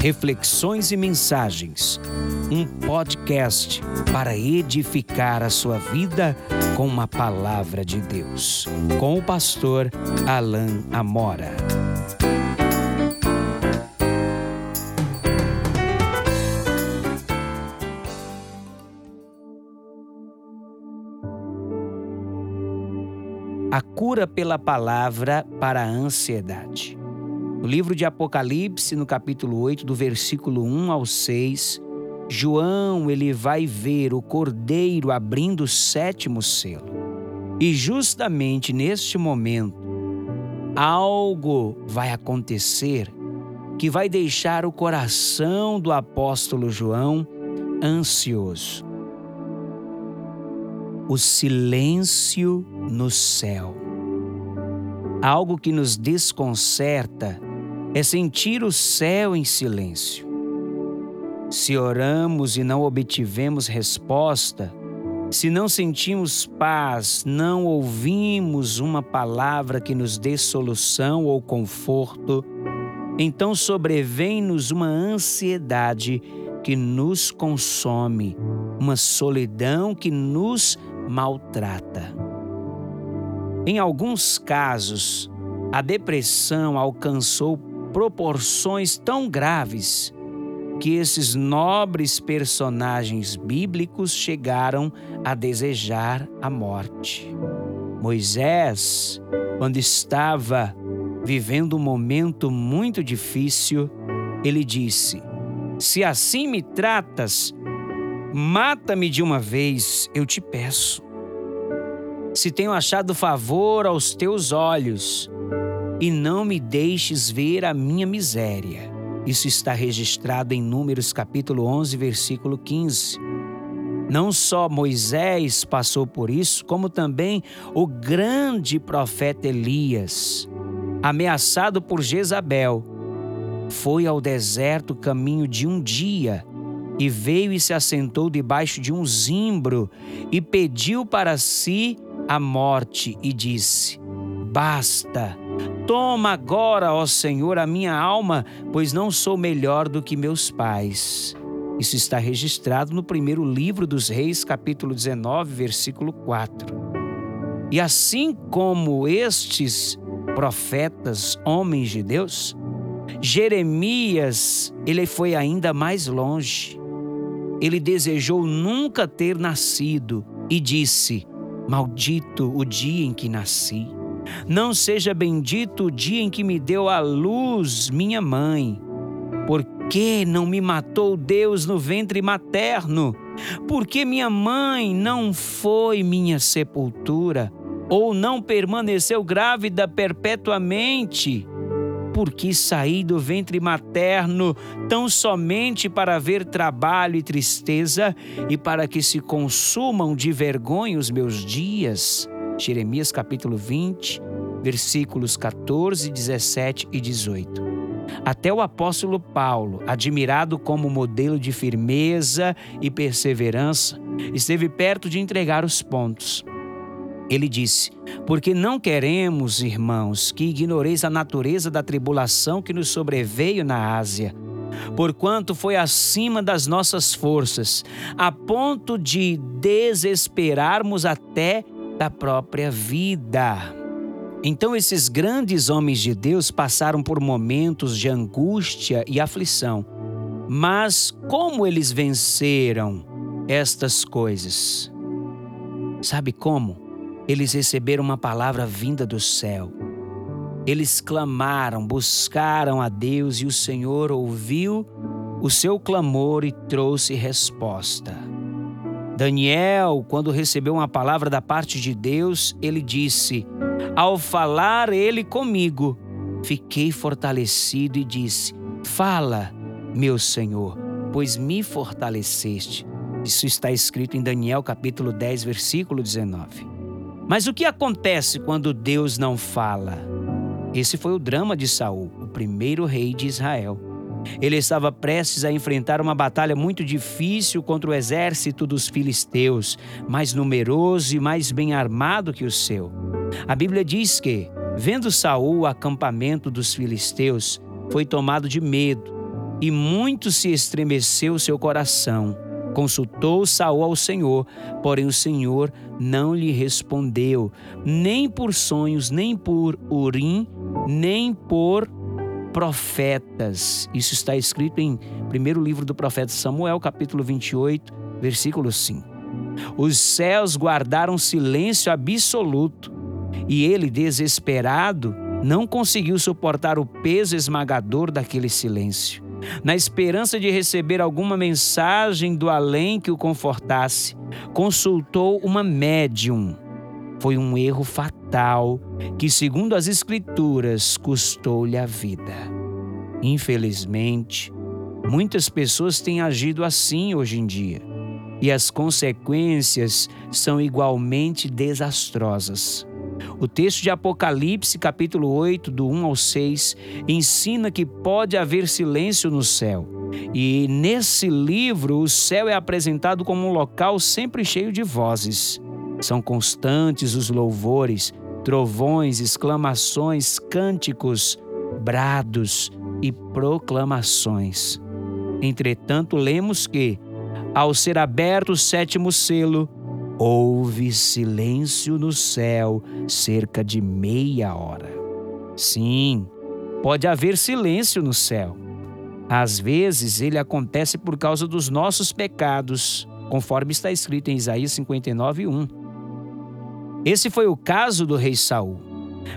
reflexões e mensagens. Um podcast para edificar a sua vida com uma palavra de Deus. Com o pastor Alain Amora. A cura pela palavra para a ansiedade. No livro de Apocalipse, no capítulo 8, do versículo 1 ao 6, João ele vai ver o cordeiro abrindo o sétimo selo. E justamente neste momento, algo vai acontecer que vai deixar o coração do apóstolo João ansioso. O silêncio no céu. Algo que nos desconcerta é sentir o céu em silêncio. Se oramos e não obtivemos resposta, se não sentimos paz, não ouvimos uma palavra que nos dê solução ou conforto, então sobrevém-nos uma ansiedade que nos consome, uma solidão que nos maltrata. Em alguns casos, a depressão alcançou proporções tão graves que esses nobres personagens bíblicos chegaram a desejar a morte. Moisés, quando estava vivendo um momento muito difícil, ele disse: Se assim me tratas, mata-me de uma vez, eu te peço. Se tenho achado favor aos teus olhos, e não me deixes ver a minha miséria. Isso está registrado em Números capítulo 11, versículo 15. Não só Moisés passou por isso, como também o grande profeta Elias, ameaçado por Jezabel, foi ao deserto caminho de um dia e veio e se assentou debaixo de um zimbro e pediu para si a morte e disse: Basta, Toma agora, ó Senhor, a minha alma, pois não sou melhor do que meus pais. Isso está registrado no primeiro livro dos Reis, capítulo 19, versículo 4. E assim como estes profetas, homens de Deus, Jeremias, ele foi ainda mais longe. Ele desejou nunca ter nascido e disse: Maldito o dia em que nasci. Não seja bendito o dia em que me deu a luz minha mãe. Por que não me matou Deus no ventre materno? Por que minha mãe não foi minha sepultura? Ou não permaneceu grávida perpetuamente? Porque saí do ventre materno tão somente para ver trabalho e tristeza e para que se consumam de vergonha os meus dias? Jeremias capítulo 20, versículos 14, 17 e 18. Até o apóstolo Paulo, admirado como modelo de firmeza e perseverança, esteve perto de entregar os pontos. Ele disse: Porque não queremos, irmãos, que ignoreis a natureza da tribulação que nos sobreveio na Ásia, porquanto foi acima das nossas forças, a ponto de desesperarmos até da própria vida. Então, esses grandes homens de Deus passaram por momentos de angústia e aflição. Mas como eles venceram estas coisas? Sabe como? Eles receberam uma palavra vinda do céu. Eles clamaram, buscaram a Deus e o Senhor ouviu o seu clamor e trouxe resposta. Daniel, quando recebeu uma palavra da parte de Deus, ele disse: Ao falar ele comigo, fiquei fortalecido e disse: Fala, meu Senhor, pois me fortaleceste. Isso está escrito em Daniel capítulo 10, versículo 19. Mas o que acontece quando Deus não fala? Esse foi o drama de Saul, o primeiro rei de Israel. Ele estava prestes a enfrentar uma batalha muito difícil contra o exército dos filisteus, mais numeroso e mais bem armado que o seu. A Bíblia diz que, vendo Saul o acampamento dos filisteus, foi tomado de medo e muito se estremeceu seu coração. Consultou Saul ao Senhor, porém o Senhor não lhe respondeu, nem por sonhos, nem por urim, nem por profetas. Isso está escrito em primeiro livro do profeta Samuel, capítulo 28, versículo 5. Os céus guardaram silêncio absoluto, e ele, desesperado, não conseguiu suportar o peso esmagador daquele silêncio. Na esperança de receber alguma mensagem do além que o confortasse, consultou uma médium. Foi um erro fatal que, segundo as Escrituras, custou-lhe a vida. Infelizmente, muitas pessoas têm agido assim hoje em dia, e as consequências são igualmente desastrosas. O texto de Apocalipse, capítulo 8, do 1 ao 6, ensina que pode haver silêncio no céu. E nesse livro, o céu é apresentado como um local sempre cheio de vozes. São constantes os louvores, trovões, exclamações, cânticos, brados e proclamações. Entretanto, lemos que, ao ser aberto o sétimo selo, Houve silêncio no céu cerca de meia hora. Sim, pode haver silêncio no céu. Às vezes ele acontece por causa dos nossos pecados, conforme está escrito em Isaías 59, 1. Esse foi o caso do rei Saul.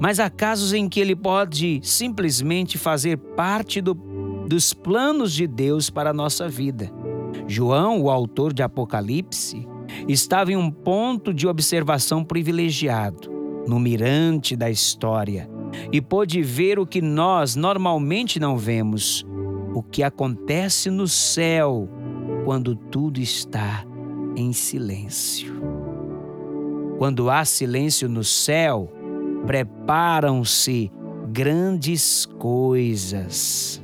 Mas há casos em que ele pode simplesmente fazer parte do, dos planos de Deus para a nossa vida. João, o autor de Apocalipse, estava em um ponto de observação privilegiado, no mirante da história, e pôde ver o que nós normalmente não vemos, o que acontece no céu quando tudo está em silêncio. Quando há silêncio no céu, preparam-se grandes coisas.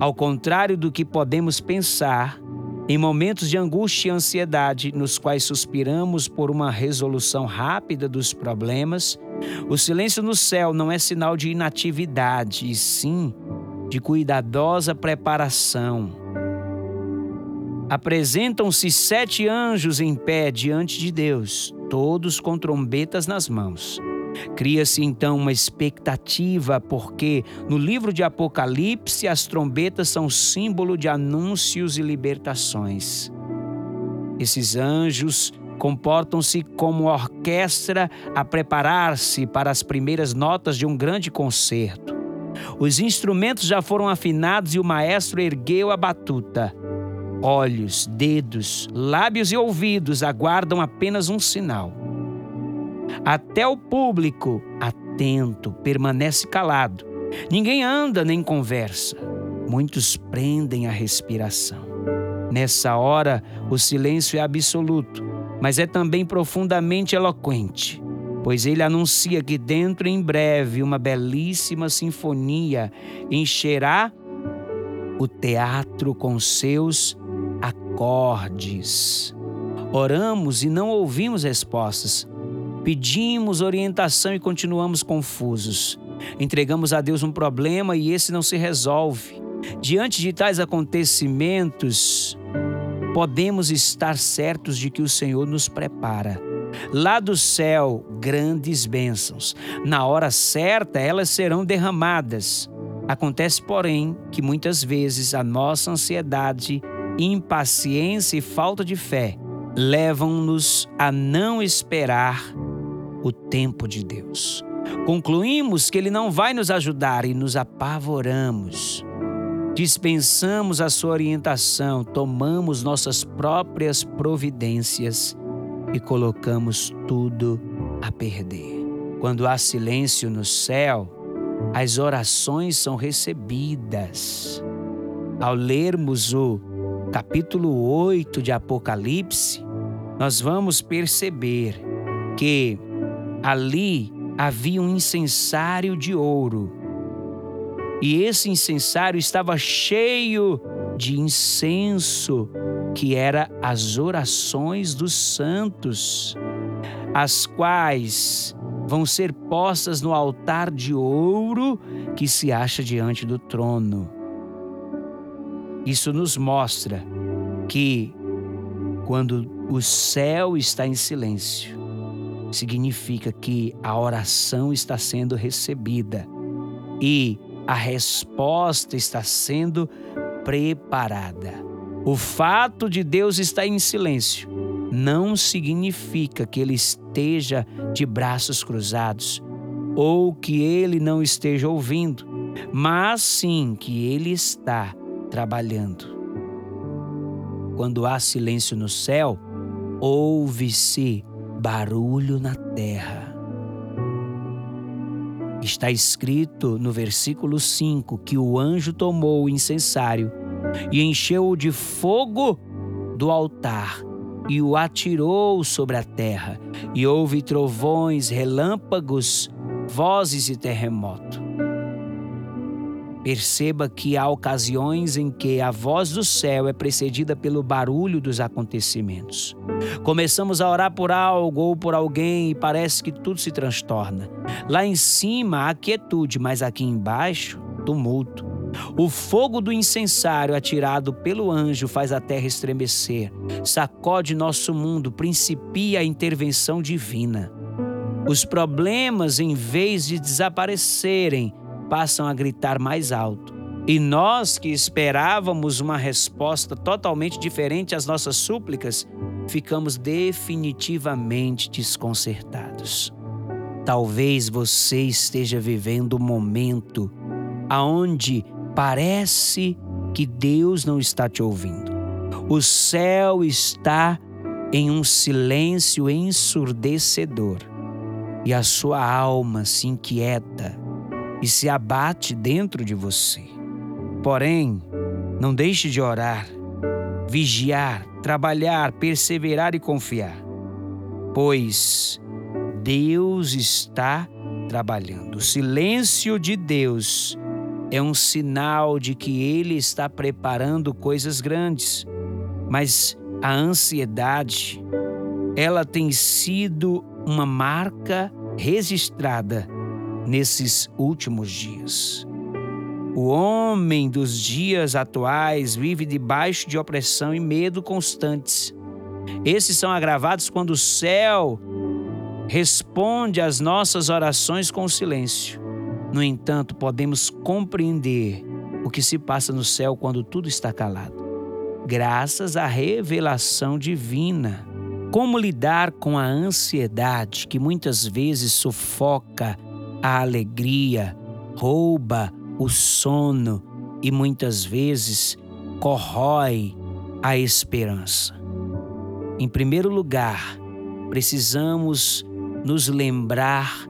Ao contrário do que podemos pensar, em momentos de angústia e ansiedade, nos quais suspiramos por uma resolução rápida dos problemas, o silêncio no céu não é sinal de inatividade, e sim de cuidadosa preparação. Apresentam-se sete anjos em pé diante de Deus, todos com trombetas nas mãos. Cria-se então uma expectativa, porque no livro de Apocalipse as trombetas são símbolo de anúncios e libertações. Esses anjos comportam-se como orquestra a preparar-se para as primeiras notas de um grande concerto. Os instrumentos já foram afinados e o maestro ergueu a batuta. Olhos, dedos, lábios e ouvidos aguardam apenas um sinal. Até o público, atento, permanece calado. Ninguém anda nem conversa. Muitos prendem a respiração. Nessa hora, o silêncio é absoluto, mas é também profundamente eloquente, pois ele anuncia que dentro em breve uma belíssima sinfonia encherá o teatro com seus acordes. Oramos e não ouvimos respostas, Pedimos orientação e continuamos confusos. Entregamos a Deus um problema e esse não se resolve. Diante de tais acontecimentos, podemos estar certos de que o Senhor nos prepara. Lá do céu, grandes bênçãos. Na hora certa, elas serão derramadas. Acontece, porém, que muitas vezes a nossa ansiedade, impaciência e falta de fé levam-nos a não esperar o tempo de Deus. Concluímos que Ele não vai nos ajudar e nos apavoramos. Dispensamos a sua orientação, tomamos nossas próprias providências e colocamos tudo a perder. Quando há silêncio no céu, as orações são recebidas. Ao lermos o capítulo 8 de Apocalipse, nós vamos perceber que Ali havia um incensário de ouro. E esse incensário estava cheio de incenso, que era as orações dos santos, as quais vão ser postas no altar de ouro que se acha diante do trono. Isso nos mostra que quando o céu está em silêncio, significa que a oração está sendo recebida e a resposta está sendo preparada. O fato de Deus estar em silêncio não significa que ele esteja de braços cruzados ou que ele não esteja ouvindo, mas sim que ele está trabalhando. Quando há silêncio no céu, ouve-se barulho na terra. Está escrito no versículo 5 que o anjo tomou o incensário e encheu-o de fogo do altar e o atirou sobre a terra, e houve trovões, relâmpagos, vozes e terremoto. Perceba que há ocasiões em que a voz do céu é precedida pelo barulho dos acontecimentos. Começamos a orar por algo ou por alguém e parece que tudo se transtorna. Lá em cima há quietude, mas aqui embaixo, tumulto. O fogo do incensário atirado pelo anjo faz a terra estremecer, sacode nosso mundo, principia a intervenção divina. Os problemas, em vez de desaparecerem, passam a gritar mais alto. E nós que esperávamos uma resposta totalmente diferente às nossas súplicas, ficamos definitivamente desconcertados. Talvez você esteja vivendo um momento aonde parece que Deus não está te ouvindo. O céu está em um silêncio ensurdecedor e a sua alma se inquieta e se abate dentro de você. Porém, não deixe de orar, vigiar, trabalhar, perseverar e confiar, pois Deus está trabalhando. O silêncio de Deus é um sinal de que Ele está preparando coisas grandes, mas a ansiedade, ela tem sido uma marca registrada nesses últimos dias. O homem dos dias atuais vive debaixo de opressão e medo constantes. Esses são agravados quando o céu responde às nossas orações com silêncio. No entanto, podemos compreender o que se passa no céu quando tudo está calado, graças à revelação divina. Como lidar com a ansiedade que muitas vezes sufoca a alegria, rouba o sono e muitas vezes corrói a esperança. Em primeiro lugar, precisamos nos lembrar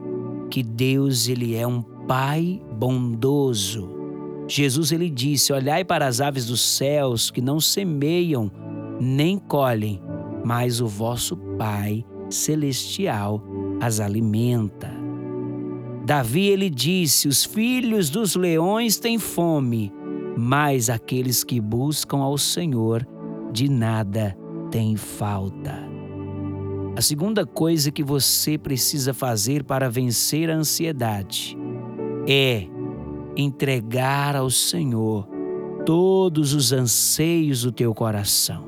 que Deus ele é um pai bondoso. Jesus ele disse: "Olhai para as aves dos céus que não semeiam nem colhem, mas o vosso Pai celestial as alimenta." Davi ele disse: Os filhos dos leões têm fome, mas aqueles que buscam ao Senhor de nada têm falta. A segunda coisa que você precisa fazer para vencer a ansiedade é entregar ao Senhor todos os anseios do teu coração.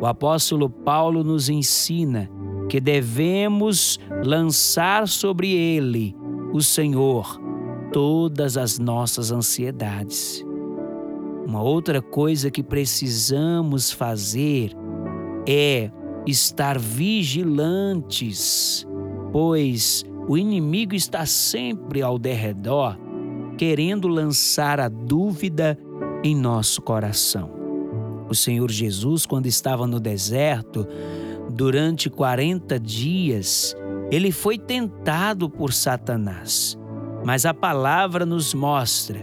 O apóstolo Paulo nos ensina que devemos lançar sobre ele o Senhor todas as nossas ansiedades. Uma outra coisa que precisamos fazer é estar vigilantes, pois o inimigo está sempre ao derredor, querendo lançar a dúvida em nosso coração. O Senhor Jesus, quando estava no deserto, durante 40 dias, ele foi tentado por Satanás, mas a palavra nos mostra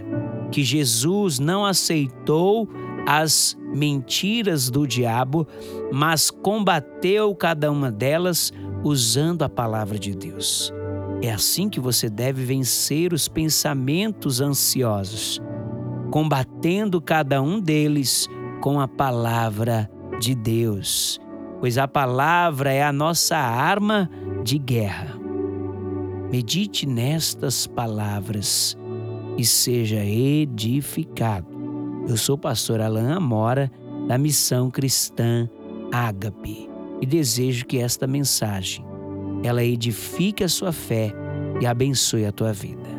que Jesus não aceitou as mentiras do diabo, mas combateu cada uma delas usando a palavra de Deus. É assim que você deve vencer os pensamentos ansiosos, combatendo cada um deles com a palavra de Deus, pois a palavra é a nossa arma de guerra. Medite nestas palavras e seja edificado. Eu sou o pastor Alain Amora, da Missão Cristã Ágape, e desejo que esta mensagem ela edifique a sua fé e abençoe a tua vida.